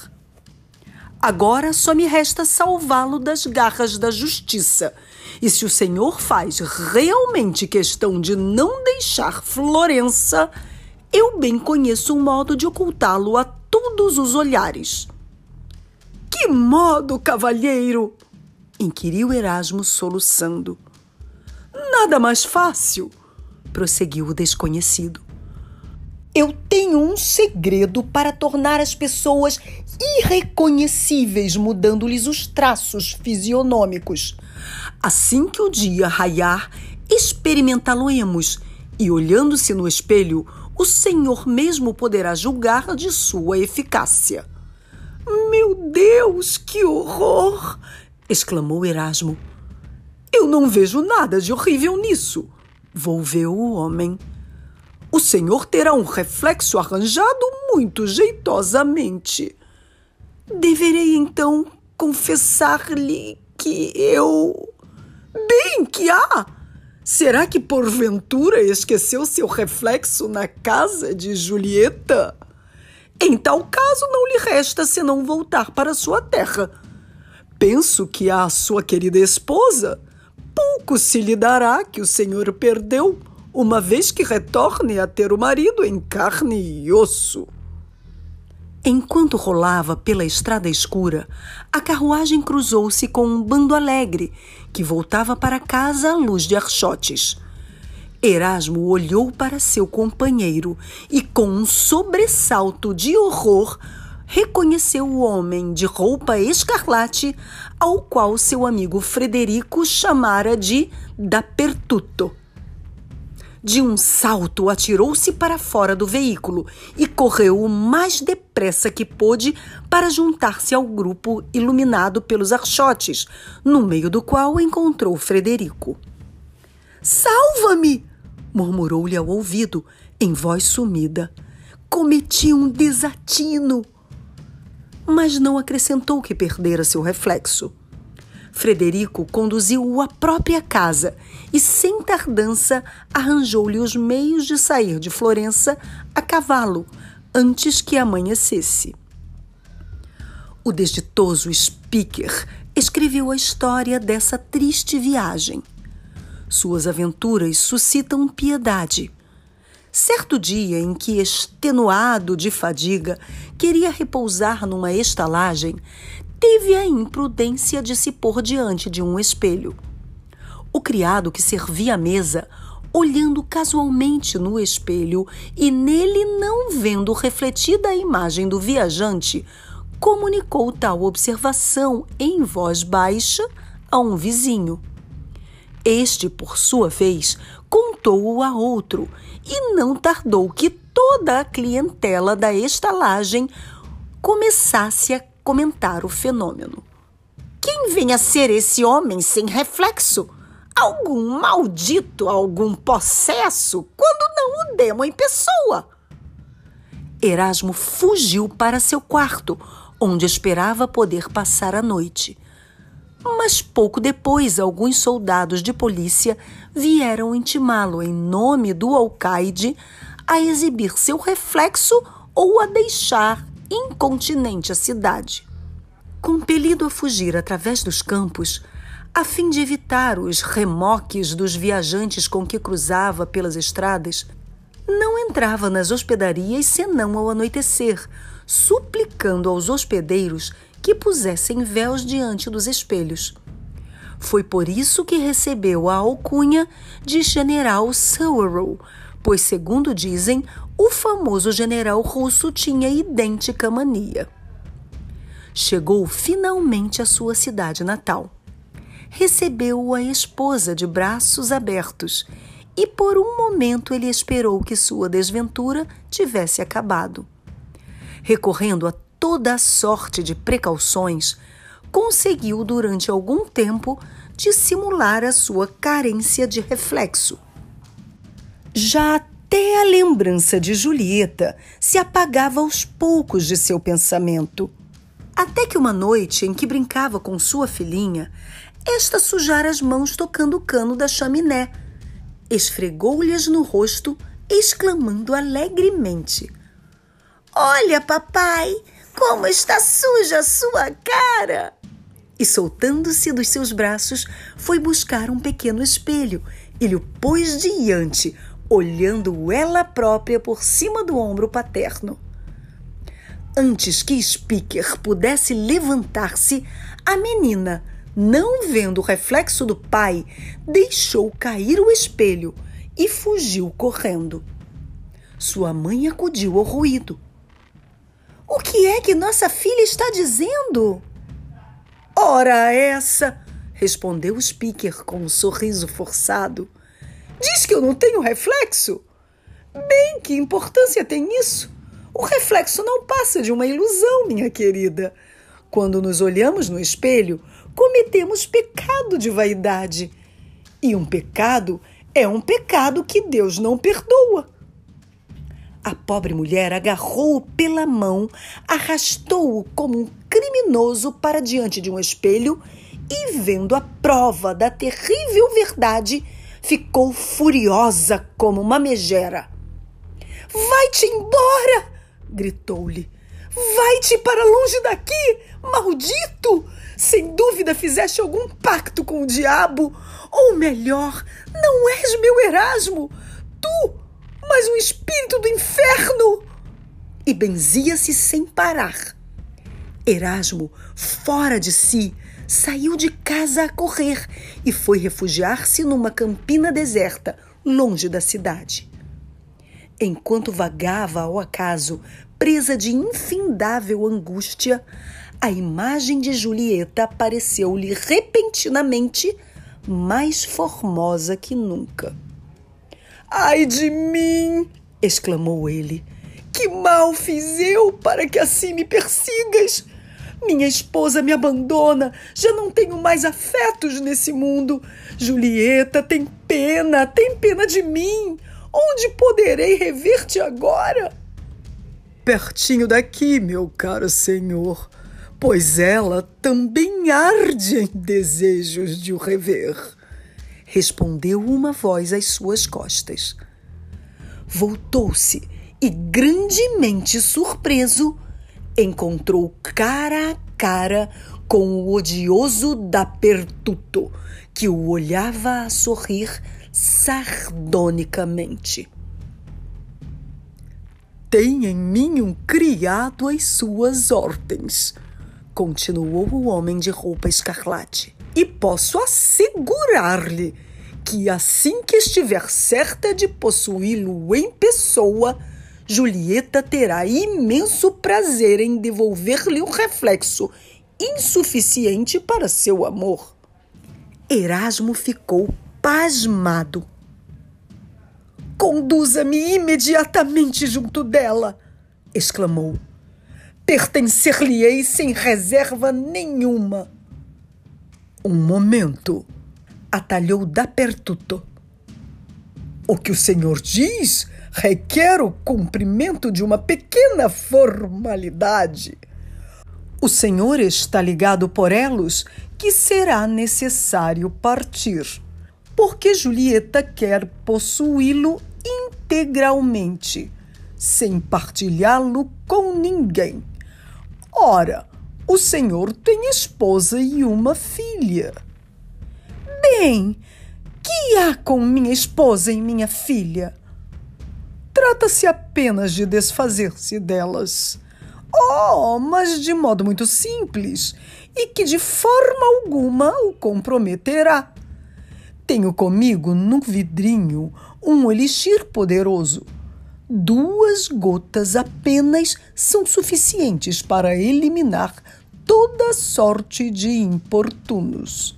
Agora só me resta salvá-lo das garras da justiça. E se o senhor faz realmente questão de não deixar Florença, eu bem conheço um modo de ocultá-lo a todos os olhares. Que modo, cavalheiro? Inquiriu Erasmo soluçando. Nada mais fácil, prosseguiu o desconhecido. Eu tenho um segredo para tornar as pessoas irreconhecíveis, mudando-lhes os traços fisionômicos. Assim que o dia raiar, experimentá-lo-emos e, olhando-se no espelho, o Senhor mesmo poderá julgar de sua eficácia. Meu Deus, que horror! Exclamou Erasmo. Eu não vejo nada de horrível nisso, volveu o homem. O senhor terá um reflexo arranjado muito jeitosamente. Deverei então confessar-lhe que eu. Bem que há! Será que porventura esqueceu seu reflexo na casa de Julieta? Em tal caso, não lhe resta senão voltar para sua terra Penso que a sua querida esposa pouco se lhe dará que o senhor perdeu, uma vez que retorne a ter o marido em carne e osso. Enquanto rolava pela estrada escura, a carruagem cruzou-se com um bando alegre que voltava para casa à luz de archotes. Erasmo olhou para seu companheiro e, com um sobressalto de horror, reconheceu o homem de roupa escarlate, ao qual seu amigo Frederico chamara de Dapertuto. De um salto, atirou-se para fora do veículo e correu o mais depressa que pôde para juntar-se ao grupo iluminado pelos archotes, no meio do qual encontrou Frederico. Salva-me! murmurou-lhe ao ouvido, em voz sumida. Cometi um desatino mas não acrescentou que perdera seu reflexo. Frederico conduziu-o à própria casa e, sem tardança, arranjou-lhe os meios de sair de Florença a cavalo antes que amanhecesse. O desditoso Speaker escreveu a história dessa triste viagem. Suas aventuras suscitam piedade Certo dia em que, extenuado de fadiga, queria repousar numa estalagem, teve a imprudência de se pôr diante de um espelho. O criado que servia a mesa, olhando casualmente no espelho e nele não vendo refletida a imagem do viajante, comunicou tal observação em voz baixa a um vizinho. Este, por sua vez, contou-o a outro e não tardou que toda a clientela da estalagem começasse a comentar o fenômeno. Quem vem a ser esse homem sem reflexo? Algum maldito, algum possesso, quando não o demo em pessoa. Erasmo fugiu para seu quarto, onde esperava poder passar a noite. Mas pouco depois, alguns soldados de polícia vieram intimá-lo em nome do alcaide a exibir seu reflexo ou a deixar incontinente a cidade. Compelido a fugir através dos campos, a fim de evitar os remoques dos viajantes com que cruzava pelas estradas, não entrava nas hospedarias senão ao anoitecer, suplicando aos hospedeiros que pusessem véus diante dos espelhos. Foi por isso que recebeu a alcunha de General Suwarrow, pois, segundo dizem, o famoso general russo tinha idêntica mania. Chegou finalmente à sua cidade natal. Recebeu-o a esposa de braços abertos e por um momento ele esperou que sua desventura tivesse acabado. Recorrendo a toda sorte de precauções, conseguiu durante algum tempo dissimular a sua carência de reflexo. Já até a lembrança de Julieta se apagava aos poucos de seu pensamento. Até que uma noite em que brincava com sua filhinha, esta sujara as mãos tocando o cano da chaminé esfregou-lhes no rosto, exclamando alegremente: Olha, papai, como está suja a sua cara! E soltando-se dos seus braços, foi buscar um pequeno espelho e lhe pôs diante, olhando ela própria por cima do ombro paterno. Antes que Speaker pudesse levantar-se, a menina não vendo o reflexo do pai, deixou cair o espelho e fugiu correndo. Sua mãe acudiu ao ruído. O que é que nossa filha está dizendo? Ora, essa! respondeu o speaker com um sorriso forçado. Diz que eu não tenho reflexo? Bem, que importância tem isso? O reflexo não passa de uma ilusão, minha querida. Quando nos olhamos no espelho, cometemos pecado de vaidade. E um pecado é um pecado que Deus não perdoa. A pobre mulher agarrou-o pela mão, arrastou-o como um criminoso para diante de um espelho e, vendo a prova da terrível verdade, ficou furiosa como uma megera. Vai-te embora! gritou-lhe. Vai-te para longe daqui, maldito! Sem dúvida fizeste algum pacto com o diabo. Ou melhor, não és meu Erasmo. Tu, mas um espírito do inferno. E benzia-se sem parar. Erasmo, fora de si, saiu de casa a correr e foi refugiar-se numa campina deserta, longe da cidade. Enquanto vagava ao acaso presa de infindável angústia, a imagem de Julieta apareceu-lhe repentinamente mais formosa que nunca. Ai de mim! exclamou ele. Que mal fiz eu para que assim me persigas? Minha esposa me abandona, já não tenho mais afetos nesse mundo. Julieta tem pena, tem pena de mim. Onde poderei rever-te agora? pertinho daqui, meu caro senhor, pois ela também arde em desejos de o rever. Respondeu uma voz às suas costas. Voltou-se e, grandemente surpreso, encontrou cara a cara com o odioso da Pertuto, que o olhava a sorrir sardonicamente. Tem em mim um criado às suas ordens, continuou o homem de roupa escarlate. E posso assegurar-lhe que assim que estiver certa de possuí-lo em pessoa, Julieta terá imenso prazer em devolver-lhe um reflexo insuficiente para seu amor. Erasmo ficou pasmado. Conduza-me imediatamente junto dela! exclamou. Pertencer-lhe-ei sem reserva nenhuma. Um momento, atalhou Dapertuto. O que o senhor diz requer o cumprimento de uma pequena formalidade. O senhor está ligado por elos que será necessário partir, porque Julieta quer possuí-lo integralmente, sem partilhá-lo com ninguém. Ora, o senhor tem esposa e uma filha. Bem, que há com minha esposa e minha filha? Trata-se apenas de desfazer-se delas. Oh, mas de modo muito simples e que de forma alguma o comprometerá. Tenho comigo num vidrinho um elixir poderoso. Duas gotas apenas são suficientes para eliminar toda sorte de importunos.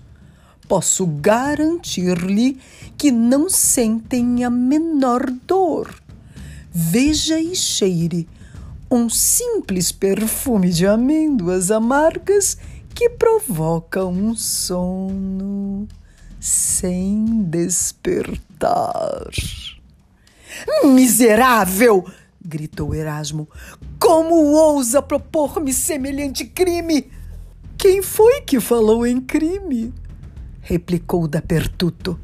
Posso garantir-lhe que não sentem a menor dor. Veja e cheire um simples perfume de amêndoas amargas que provoca um sono sem despertar. Miserável! gritou Erasmo. Como ousa propor-me semelhante crime? Quem foi que falou em crime? replicou Dapertuto.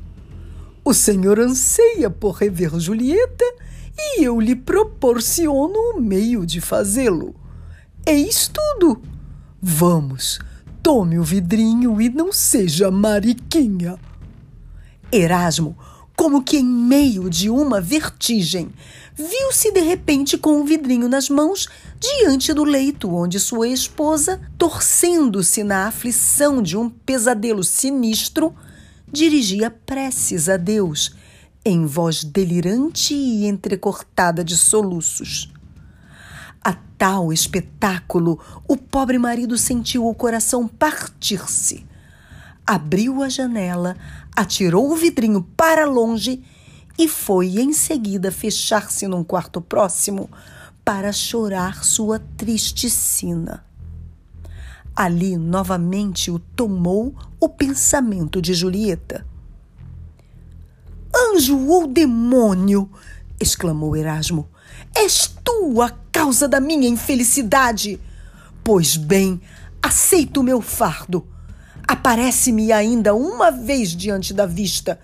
O senhor anseia por rever Julieta e eu lhe proporciono o meio de fazê-lo. Eis tudo. Vamos, tome o vidrinho e não seja mariquinha. Erasmo, como que em meio de uma vertigem, viu-se de repente com o vidrinho nas mãos diante do leito onde sua esposa, torcendo-se na aflição de um pesadelo sinistro, dirigia preces a Deus em voz delirante e entrecortada de soluços. A tal espetáculo, o pobre marido sentiu o coração partir-se. Abriu a janela, atirou o vidrinho para longe e foi em seguida fechar-se num quarto próximo para chorar sua triste sina. Ali novamente o tomou o pensamento de Julieta. Anjo ou demônio! exclamou Erasmo. És tu a causa da minha infelicidade. Pois bem, aceito o meu fardo. Aparece-me ainda uma vez diante da vista.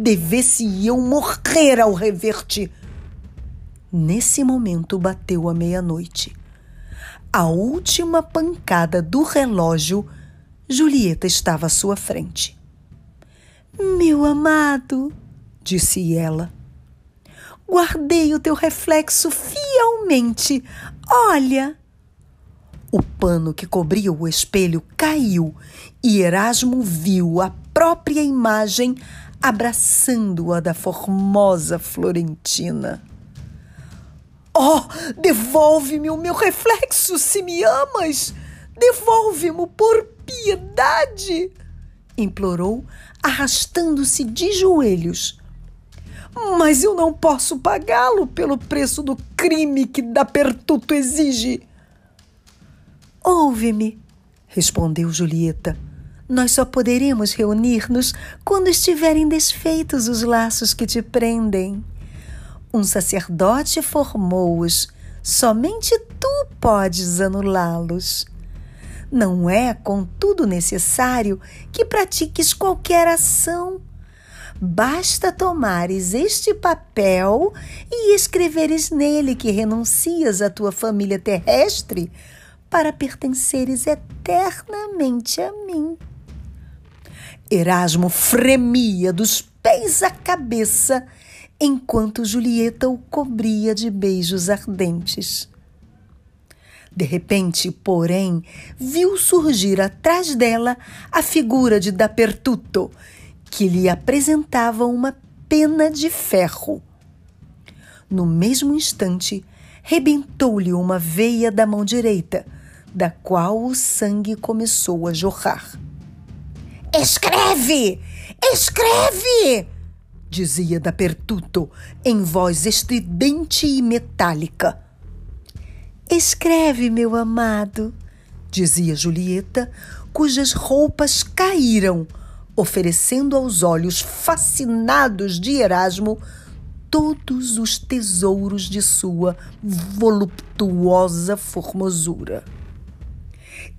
Devesse eu morrer ao rever-te. Nesse momento bateu a meia-noite. A última pancada do relógio, Julieta estava à sua frente. Meu amado, disse ela. Guardei o teu reflexo fielmente. Olha! O pano que cobria o espelho caiu e Erasmo viu a própria imagem abraçando-a da formosa Florentina. Oh, devolve-me o meu reflexo se me amas! Devolve-mo por piedade! implorou, arrastando-se de joelhos. Mas eu não posso pagá-lo pelo preço do crime que da Pertuto exige. Ouve-me, respondeu Julieta. Nós só poderemos reunir-nos quando estiverem desfeitos os laços que te prendem. Um sacerdote formou-os, somente tu podes anulá-los. Não é, contudo, necessário que pratiques qualquer ação Basta tomares este papel e escreveres nele que renuncias à tua família terrestre para pertenceres eternamente a mim. Erasmo fremia dos pés à cabeça enquanto Julieta o cobria de beijos ardentes. De repente, porém, viu surgir atrás dela a figura de Dapertuto que lhe apresentava uma pena de ferro. No mesmo instante, rebentou-lhe uma veia da mão direita, da qual o sangue começou a jorrar. Escreve! Escreve! dizia da Pertuto em voz estridente e metálica. Escreve, meu amado, dizia Julieta, cujas roupas caíram oferecendo aos olhos fascinados de Erasmo todos os tesouros de sua voluptuosa formosura.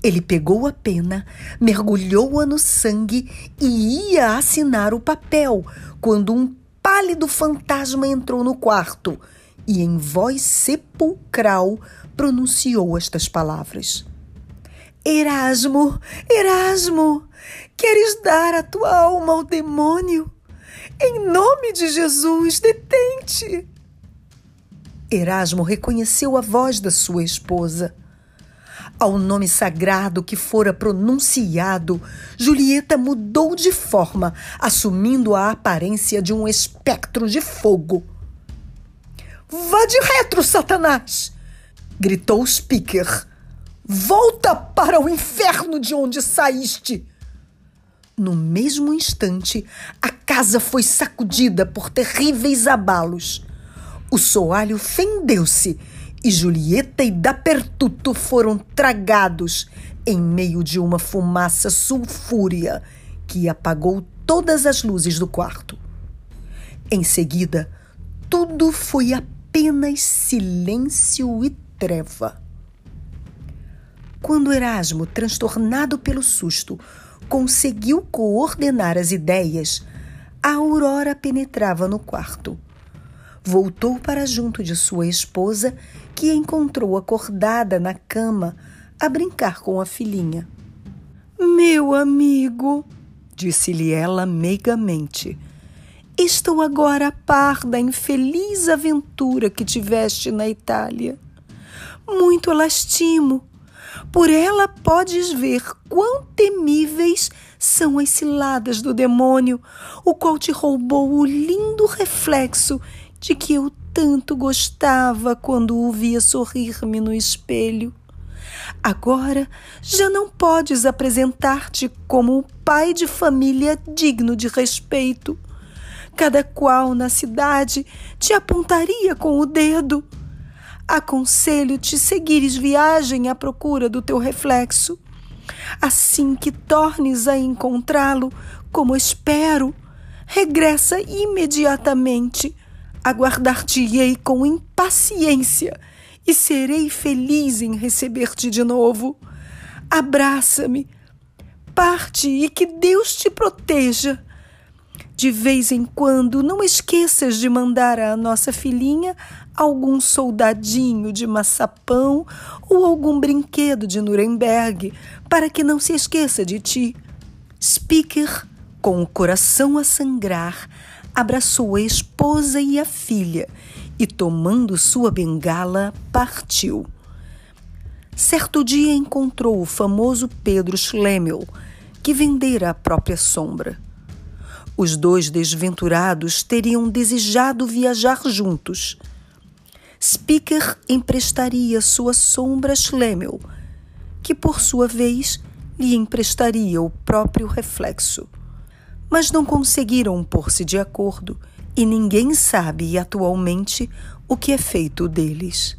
Ele pegou a pena, mergulhou-a no sangue e ia assinar o papel quando um pálido fantasma entrou no quarto e, em voz sepulcral, pronunciou estas palavras: Erasmo, Erasmo, queres dar a tua alma ao demônio? Em nome de Jesus, detente! Erasmo reconheceu a voz da sua esposa. Ao nome sagrado que fora pronunciado, Julieta mudou de forma, assumindo a aparência de um espectro de fogo. Vá de retro, Satanás! gritou speaker. Volta para o inferno de onde saíste! No mesmo instante, a casa foi sacudida por terríveis abalos. O soalho fendeu-se e Julieta e Dapertuto foram tragados em meio de uma fumaça sulfúrea que apagou todas as luzes do quarto. Em seguida, tudo foi apenas silêncio e treva. Quando Erasmo, transtornado pelo susto, conseguiu coordenar as ideias, a Aurora penetrava no quarto. Voltou para junto de sua esposa, que encontrou acordada na cama a brincar com a filhinha. Meu amigo, disse-lhe ela meigamente, estou agora a par da infeliz aventura que tiveste na Itália. Muito a lastimo por ela podes ver quão temíveis são as ciladas do demônio, o qual te roubou o lindo reflexo de que eu tanto gostava quando o via sorrir-me no espelho. Agora já não podes apresentar-te como um pai de família digno de respeito. Cada qual na cidade te apontaria com o dedo aconselho-te seguires viagem à procura do teu reflexo. Assim que tornes a encontrá-lo, como espero, regressa imediatamente. Aguardar-te-ei com impaciência e serei feliz em receber-te de novo. Abraça-me, parte e que Deus te proteja. De vez em quando, não esqueças de mandar à nossa filhinha algum soldadinho de maçapão ou algum brinquedo de Nuremberg, para que não se esqueça de ti. Speaker, com o coração a sangrar, abraçou a esposa e a filha e, tomando sua bengala, partiu. Certo dia encontrou o famoso Pedro Schlemel, que vendera a própria sombra. Os dois desventurados teriam desejado viajar juntos. Speaker emprestaria sua sombra a Schlemel, que por sua vez lhe emprestaria o próprio reflexo. Mas não conseguiram pôr-se de acordo e ninguém sabe atualmente o que é feito deles.